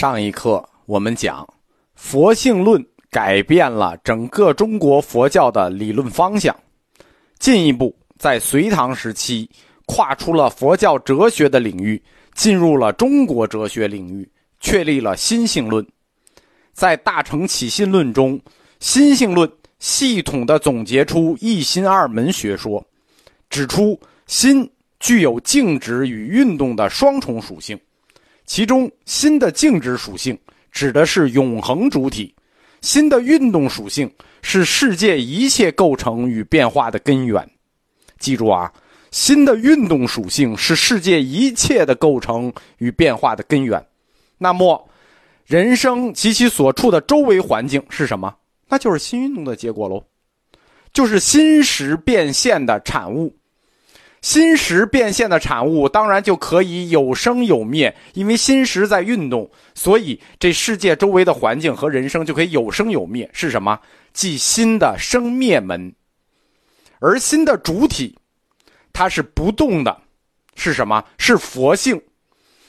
上一课我们讲，佛性论改变了整个中国佛教的理论方向，进一步在隋唐时期跨出了佛教哲学的领域，进入了中国哲学领域，确立了心性论。在《大乘起信论》中，心性论系统的总结出一心二门学说，指出心具有静止与运动的双重属性。其中，心的静止属性指的是永恒主体，新的运动属性是世界一切构成与变化的根源。记住啊，新的运动属性是世界一切的构成与变化的根源。那么，人生及其所处的周围环境是什么？那就是新运动的结果喽，就是新时变现的产物。心识变现的产物，当然就可以有生有灭，因为心识在运动，所以这世界周围的环境和人生就可以有生有灭。是什么？即心的生灭门。而心的主体，它是不动的，是什么？是佛性，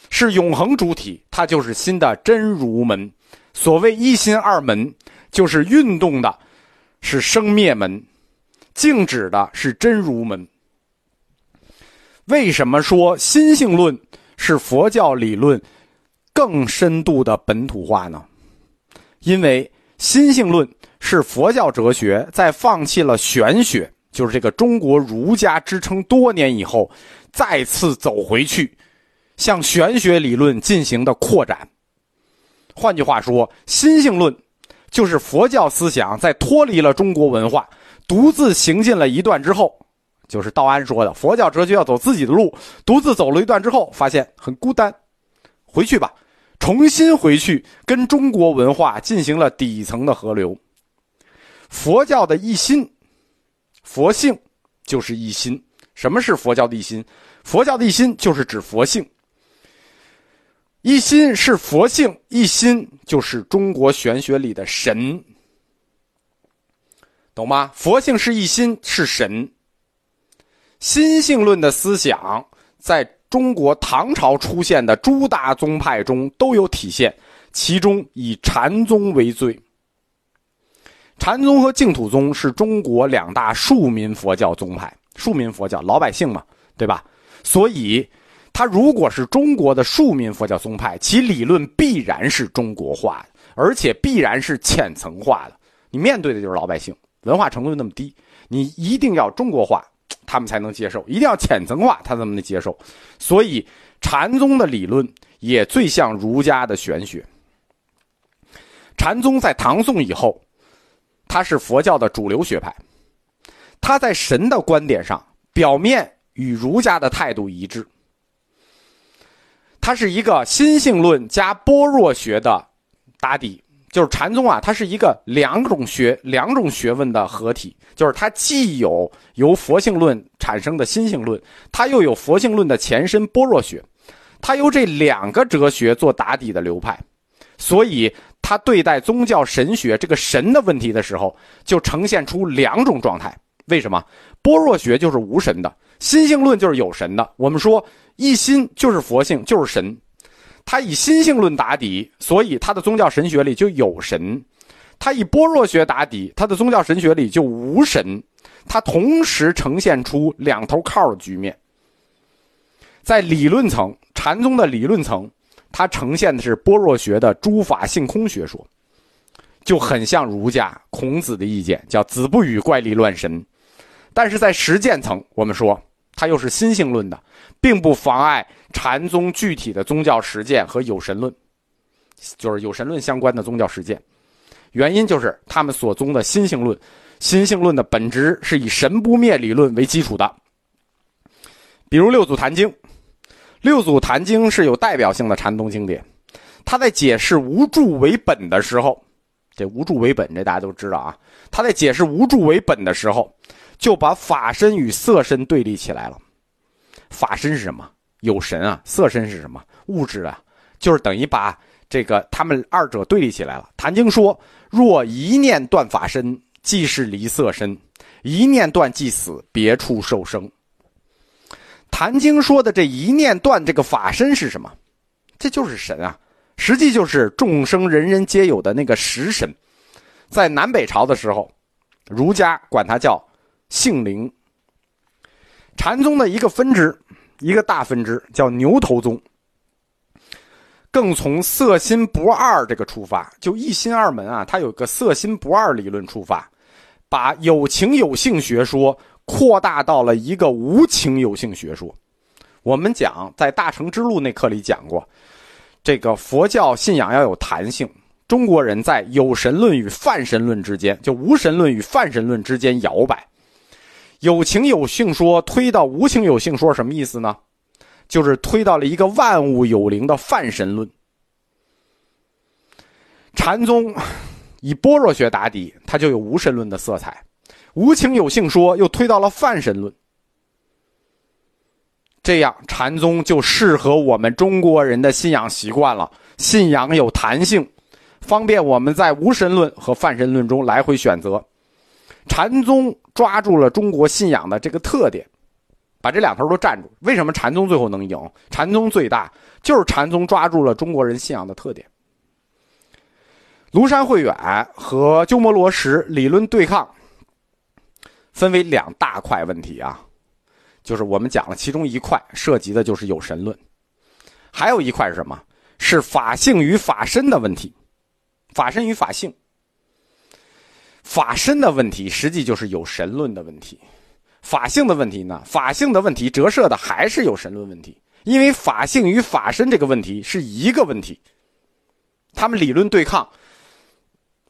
是永恒主体，它就是心的真如门。所谓一心二门，就是运动的，是生灭门；静止的是真如门。为什么说心性论是佛教理论更深度的本土化呢？因为心性论是佛教哲学在放弃了玄学，就是这个中国儒家支撑多年以后，再次走回去，向玄学理论进行的扩展。换句话说，心性论就是佛教思想在脱离了中国文化，独自行进了一段之后。就是道安说的，佛教哲学要走自己的路，独自走了一段之后，发现很孤单，回去吧，重新回去跟中国文化进行了底层的合流。佛教的一心，佛性就是一心。什么是佛教的一心？佛教的一心就是指佛性。一心是佛性，一心就是中国玄学里的神，懂吗？佛性是一心，是神。心性论的思想在中国唐朝出现的诸大宗派中都有体现，其中以禅宗为最。禅宗和净土宗是中国两大庶民佛教宗派，庶民佛教老百姓嘛，对吧？所以，它如果是中国的庶民佛教宗派，其理论必然是中国化的，而且必然是浅层化的。你面对的就是老百姓，文化程度那么低，你一定要中国化。他们才能接受，一定要浅层化，他才能接受。所以，禅宗的理论也最像儒家的玄学。禅宗在唐宋以后，它是佛教的主流学派。他在神的观点上，表面与儒家的态度一致。它是一个心性论加般若学的打底。就是禅宗啊，它是一个两种学、两种学问的合体。就是它既有由佛性论产生的心性论，它又有佛性论的前身般若学，它由这两个哲学做打底的流派。所以，它对待宗教神学这个神的问题的时候，就呈现出两种状态。为什么？般若学就是无神的，心性论就是有神的。我们说一心就是佛性，就是神。他以心性论打底，所以他的宗教神学里就有神；他以般若学打底，他的宗教神学里就无神。他同时呈现出两头靠的局面。在理论层，禅宗的理论层，它呈现的是般若学的诸法性空学说，就很像儒家孔子的意见，叫“子不语怪力乱神”。但是在实践层，我们说。它又是心性论的，并不妨碍禅宗具体的宗教实践和有神论，就是有神论相关的宗教实践。原因就是他们所宗的心性论，心性论的本质是以神不灭理论为基础的。比如《六祖坛经》，《六祖坛经》是有代表性的禅宗经典。他在解释无助为本的时候，这无助为本，这大家都知道啊。他在解释无助为本的时候。就把法身与色身对立起来了。法身是什么？有神啊。色身是什么？物质啊。就是等于把这个他们二者对立起来了。谭经说：若一念断法身，即是离色身；一念断即死，别处受生。谭经说的这一念断这个法身是什么？这就是神啊。实际就是众生人人皆有的那个食神。在南北朝的时候，儒家管它叫性灵。禅宗的一个分支，一个大分支叫牛头宗，更从色心不二这个出发，就一心二门啊，它有个色心不二理论出发，把有情有性学说扩大到了一个无情有性学说。我们讲在大乘之路那课里讲过，这个佛教信仰要有弹性。中国人在有神论与泛神论之间，就无神论与泛神论之间摇摆。有情有性说推到无情有性说什么意思呢？就是推到了一个万物有灵的泛神论。禅宗以般若学打底，它就有无神论的色彩；无情有性说又推到了泛神论。这样，禅宗就适合我们中国人的信仰习惯了。信仰有弹性，方便我们在无神论和泛神论中来回选择。禅宗抓住了中国信仰的这个特点，把这两头都站住。为什么禅宗最后能赢？禅宗最大，就是禅宗抓住了中国人信仰的特点。庐山慧远和鸠摩罗什理论对抗，分为两大块问题啊。就是我们讲了其中一块，涉及的就是有神论，还有一块是什么？是法性与法身的问题，法身与法性。法身的问题实际就是有神论的问题，法性的问题呢？法性的问题折射的还是有神论问题，因为法性与法身这个问题是一个问题，他们理论对抗。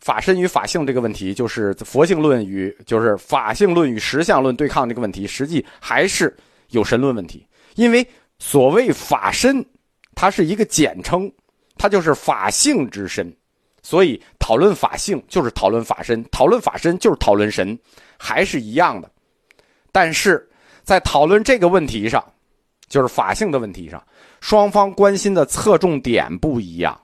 法身与法性这个问题，就是佛性论与就是法性论与实相论对抗这个问题，实际还是有神论问题。因为所谓法身，它是一个简称，它就是法性之身，所以讨论法性就是讨论法身，讨论法身就是讨论神，还是一样的。但是在讨论这个问题上，就是法性的问题上，双方关心的侧重点不一样。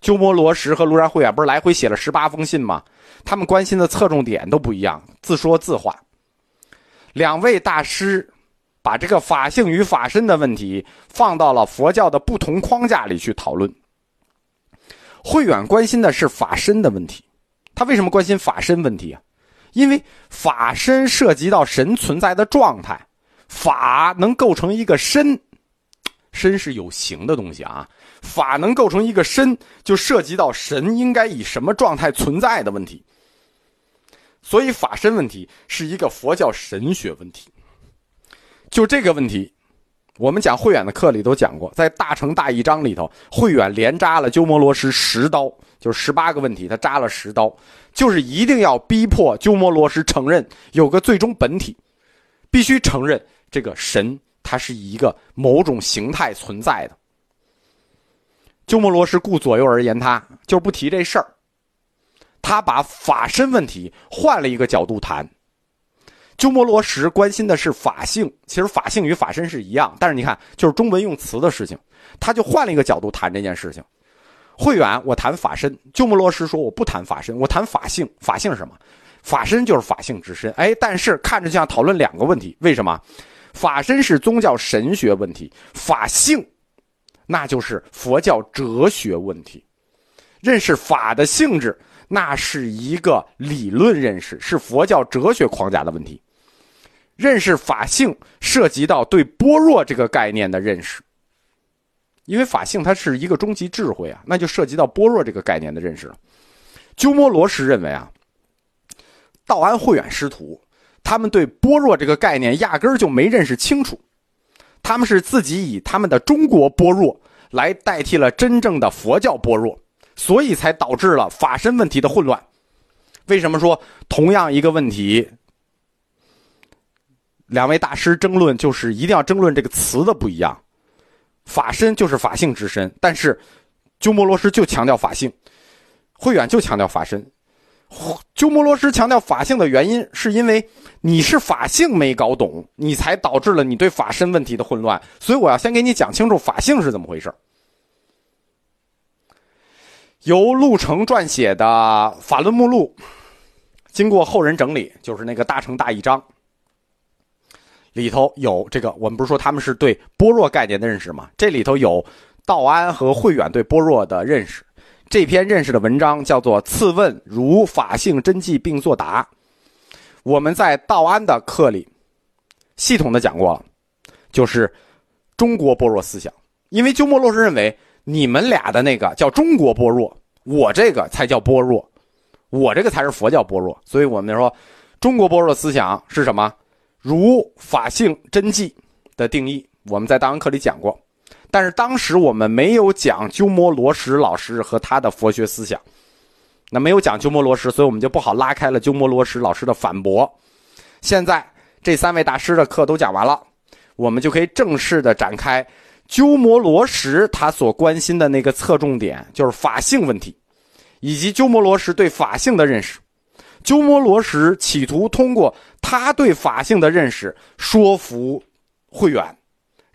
鸠摩罗什和庐山慧远不是来回写了十八封信吗？他们关心的侧重点都不一样，自说自话。两位大师把这个法性与法身的问题放到了佛教的不同框架里去讨论。慧远关心的是法身的问题，他为什么关心法身问题啊？因为法身涉及到神存在的状态，法能构成一个身，身是有形的东西啊。法能构成一个身，就涉及到神应该以什么状态存在的问题。所以法身问题是一个佛教神学问题。就这个问题，我们讲慧远的课里都讲过，在《大乘大义章》里头，慧远连扎了鸠摩罗什十刀，就是十八个问题，他扎了十刀，就是一定要逼迫鸠摩罗什承认有个最终本体，必须承认这个神它是以一个某种形态存在的。鸠摩罗什顾左右而言他，就不提这事儿。他把法身问题换了一个角度谈。鸠摩罗什关心的是法性，其实法性与法身是一样，但是你看，就是中文用词的事情，他就换了一个角度谈这件事情。慧远，我谈法身；鸠摩罗什说我不谈法身，我谈法性。法性是什么？法身就是法性之身。哎，但是看着像讨论两个问题，为什么？法身是宗教神学问题，法性。那就是佛教哲学问题，认识法的性质，那是一个理论认识，是佛教哲学框架的问题。认识法性涉及到对般若这个概念的认识，因为法性它是一个终极智慧啊，那就涉及到般若这个概念的认识了。鸠摩罗什认为啊，道安慧远师徒，他们对般若这个概念压根儿就没认识清楚。他们是自己以他们的中国般若来代替了真正的佛教般若，所以才导致了法身问题的混乱。为什么说同样一个问题，两位大师争论就是一定要争论这个词的不一样？法身就是法性之身，但是鸠摩罗什就强调法性，慧远就强调法身。鸠摩罗什强调法性的原因，是因为你是法性没搞懂，你才导致了你对法身问题的混乱。所以我要先给你讲清楚法性是怎么回事。由陆程撰写的《法论目录》，经过后人整理，就是那个《大乘大义章》里头有这个。我们不是说他们是对般若概念的认识吗？这里头有道安和慧远对般若的认识。这篇认识的文章叫做《次问如法性真迹并作答》。我们在道安的课里系统的讲过了，就是中国般若思想。因为鸠摩罗什认为你们俩的那个叫中国般若，我这个才叫般若，我这个才是佛教般若。所以我们说中国般若思想是什么？如法性真迹的定义，我们在道安课里讲过。但是当时我们没有讲鸠摩罗什老师和他的佛学思想，那没有讲鸠摩罗什，所以我们就不好拉开了鸠摩罗什老师的反驳。现在这三位大师的课都讲完了，我们就可以正式的展开鸠摩罗什他所关心的那个侧重点，就是法性问题，以及鸠摩罗什对法性的认识。鸠摩罗什企图通过他对法性的认识说服慧远。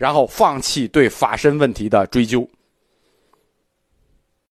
然后放弃对法身问题的追究。